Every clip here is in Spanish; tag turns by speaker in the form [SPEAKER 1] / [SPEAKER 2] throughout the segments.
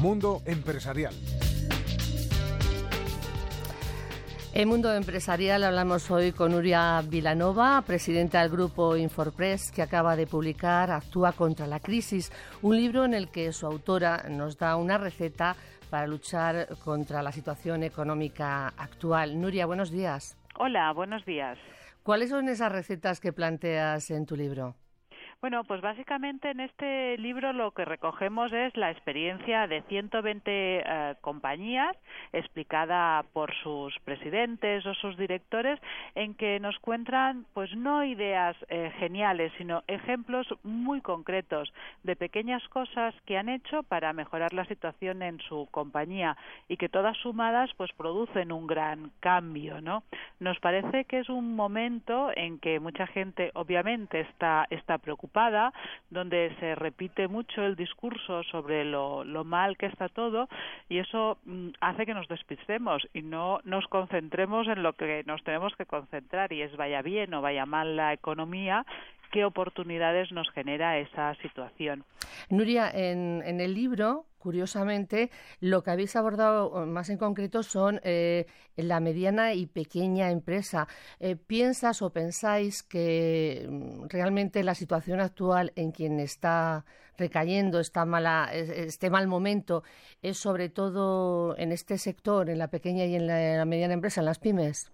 [SPEAKER 1] Mundo Empresarial.
[SPEAKER 2] En Mundo Empresarial hablamos hoy con Nuria Vilanova, presidenta del grupo Inforpress, que acaba de publicar Actúa contra la crisis, un libro en el que su autora nos da una receta para luchar contra la situación económica actual. Nuria, buenos días.
[SPEAKER 3] Hola, buenos días.
[SPEAKER 2] ¿Cuáles son esas recetas que planteas en tu libro?
[SPEAKER 3] Bueno, pues básicamente en este libro lo que recogemos es la experiencia de 120 eh, compañías explicada por sus presidentes o sus directores en que nos cuentan pues no ideas eh, geniales, sino ejemplos muy concretos de pequeñas cosas que han hecho para mejorar la situación en su compañía y que todas sumadas pues producen un gran cambio, ¿no? Nos parece que es un momento en que mucha gente obviamente está está preocupada donde se repite mucho el discurso sobre lo, mal que está todo y eso mm, hace que nos despistemos y no nos concentremos en lo que nos tenemos que concentrar y es vaya bien o vaya mal la economía qué oportunidades nos genera esa situación.
[SPEAKER 2] Nuria, en, en el libro curiosamente, lo que habéis abordado más en concreto son eh, la mediana y pequeña empresa. Eh, ¿Piensas o pensáis que mm, realmente la situación actual en quien está recayendo, está mala, este mal momento, es sobre todo en este sector, en la pequeña y en la mediana empresa, en las pymes?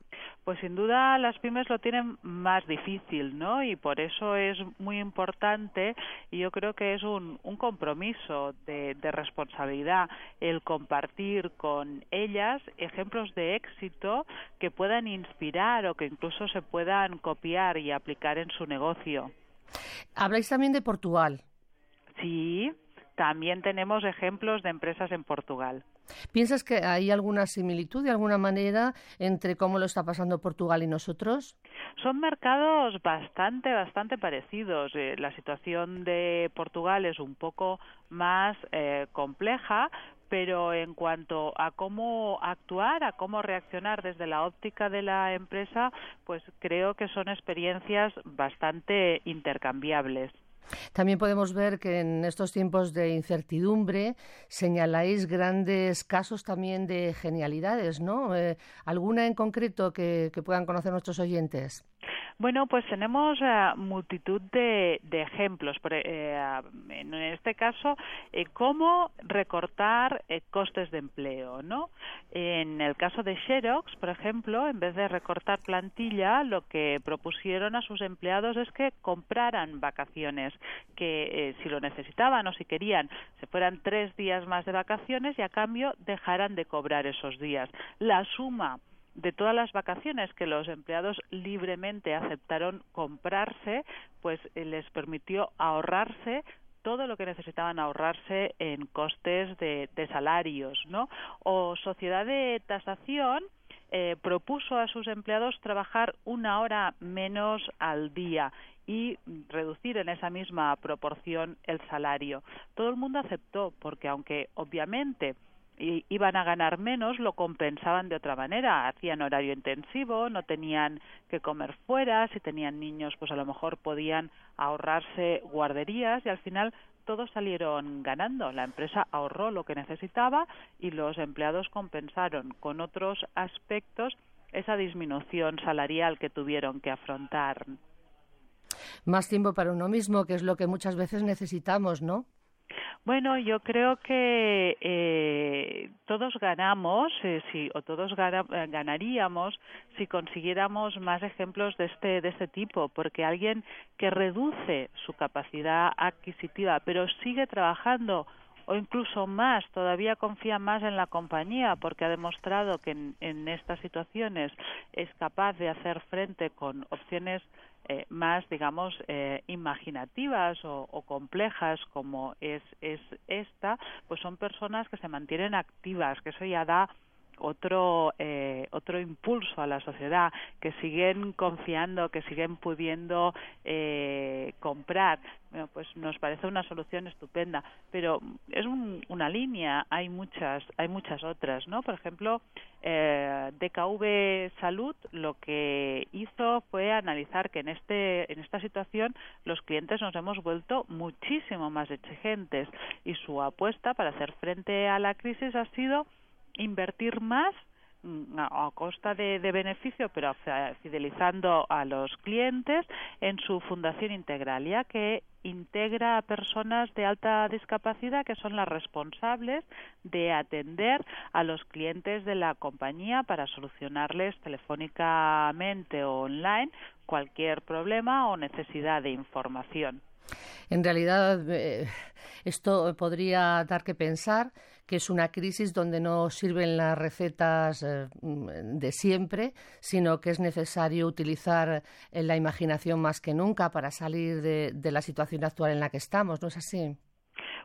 [SPEAKER 3] Pues sin duda las pymes lo tienen más difícil, ¿no? Y por eso es muy importante y yo creo que es un, compromiso de, de, responsabilidad el compartir con ellas ejemplos de éxito que puedan inspirar o que incluso se puedan copiar y aplicar en su negocio.
[SPEAKER 2] Habláis también de Portugal.
[SPEAKER 3] Sí, también tenemos ejemplos de empresas en Portugal.
[SPEAKER 2] ¿Piensas que hay alguna similitud de alguna manera entre cómo lo está pasando Portugal y nosotros?
[SPEAKER 3] Son mercados bastante, bastante parecidos. Eh, la situación de Portugal es un poco más eh, compleja, pero en cuanto a cómo actuar, a cómo reaccionar desde la óptica de la empresa, pues creo que son experiencias bastante intercambiables.
[SPEAKER 2] También podemos ver que en estos tiempos de incertidumbre señaláis grandes casos también de genialidades, ¿no? Eh, ¿Alguna en concreto que puedan conocer nuestros oyentes?
[SPEAKER 3] Bueno, pues tenemos eh, multitud de, ejemplos. Eh, en este caso, eh, cómo recortar costes de empleo, ¿no? En el caso de Xerox, por ejemplo, en vez de recortar plantilla, lo que propusieron a sus empleados es que compraran vacaciones, que si lo necesitaban o si querían, se fueran tres días más de vacaciones y a cambio dejaran de cobrar esos días. La suma de todas las vacaciones que los empleados libremente aceptaron comprarse, pues eh, les permitió ahorrarse todo lo que necesitaban ahorrarse en costes de, salarios, ¿no? O sociedad de tasación eh, propuso a sus empleados trabajar una hora menos al día y reducir en esa misma proporción el salario. Todo el mundo aceptó porque aunque obviamente iban a ganar menos, lo compensaban de otra manera. Hacían horario intensivo, no tenían que comer fuera, si tenían niños, pues a lo mejor podían ahorrarse guarderías y al final todos salieron ganando. La empresa ahorró lo que necesitaba y los empleados compensaron con otros aspectos esa disminución salarial que tuvieron que afrontar.
[SPEAKER 2] Más tiempo para uno mismo, que es lo que muchas veces necesitamos, ¿no?
[SPEAKER 3] Bueno, yo creo que eh, todos ganamos, eh, o todos eh, ganaríamos si consiguiéramos más ejemplos de este, de este tipo, porque alguien que reduce su capacidad adquisitiva, pero sigue trabajando o incluso más, todavía confía más en la compañía porque ha demostrado que en, estas situaciones es capaz de hacer frente con opciones eh, más, digamos, eh, imaginativas o, complejas como es, es esta, pues son personas que se mantienen activas, que eso ya da otro eh, otro impulso a la sociedad que siguen confiando que siguen pudiendo eh, comprar. Bueno, pues nos parece una solución estupenda pero es una línea hay muchas hay muchas otras no por ejemplo eh, DKV Salud lo que hizo fue analizar que en este en esta situación los clientes nos hemos vuelto muchísimo más exigentes y su apuesta para hacer frente a la crisis ha sido invertir más mm, a costa de, beneficio, pero fidelizando a los clientes en su fundación Integralia, que integra a personas de alta discapacidad que son las responsables de atender a los clientes de la compañía para solucionarles telefónicamente o online cualquier problema o necesidad de información.
[SPEAKER 2] En realidad, eh, esto podría dar que pensar que es una crisis donde no sirven las recetas eh, de siempre, sino que es necesario utilizar eh, la imaginación más que nunca para salir de, de la situación actual en la que estamos, ¿no es así?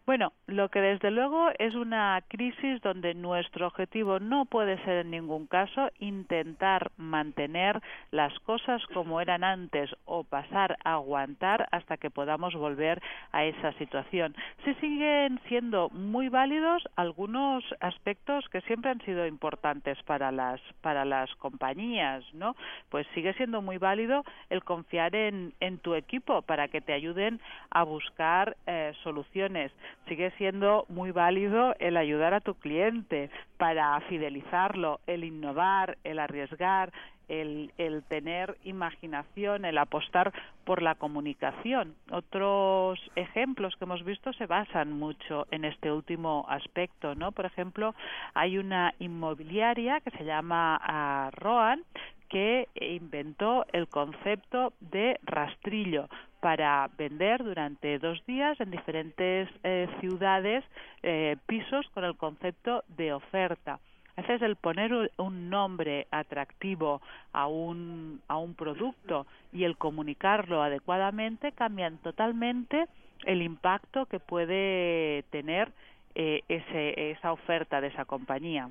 [SPEAKER 3] Bueno, lo que desde luego es una crisis donde nuestro objetivo no puede ser en ningún caso intentar mantener las cosas como eran antes o pasar a aguantar hasta que podamos volver a esa situación. Se siguen siendo muy válidos algunos aspectos que siempre han sido importantes para las para las compañías, ¿no? Pues sigue siendo muy válido el confiar en, en tu equipo para que te ayuden a buscar eh, soluciones sigue siendo muy válido el ayudar a tu cliente para fidelizarlo, el innovar, el arriesgar, el, el, tener imaginación, el apostar por la comunicación. Otros ejemplos que hemos visto se basan mucho en este último aspecto, ¿no? Por ejemplo, hay una inmobiliaria que se llama uh, Roan que inventó el concepto de rastrillo para vender durante dos días en diferentes eh, ciudades eh, pisos con el concepto de oferta. A veces el poner un nombre atractivo a un, a un producto y el comunicarlo adecuadamente cambian totalmente el impacto que puede tener eh, ese, esa oferta de esa compañía.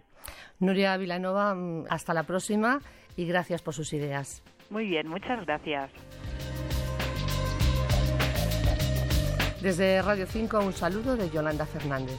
[SPEAKER 2] Nuria Vilanova, mm, hasta la próxima y gracias por sus ideas.
[SPEAKER 3] Muy bien, muchas gracias.
[SPEAKER 2] Desde Radio 5 un saludo de Yolanda Fernández.